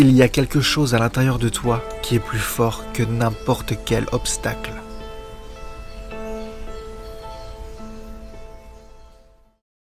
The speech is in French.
Il y a quelque chose à l'intérieur de toi qui est plus fort que n'importe quel obstacle.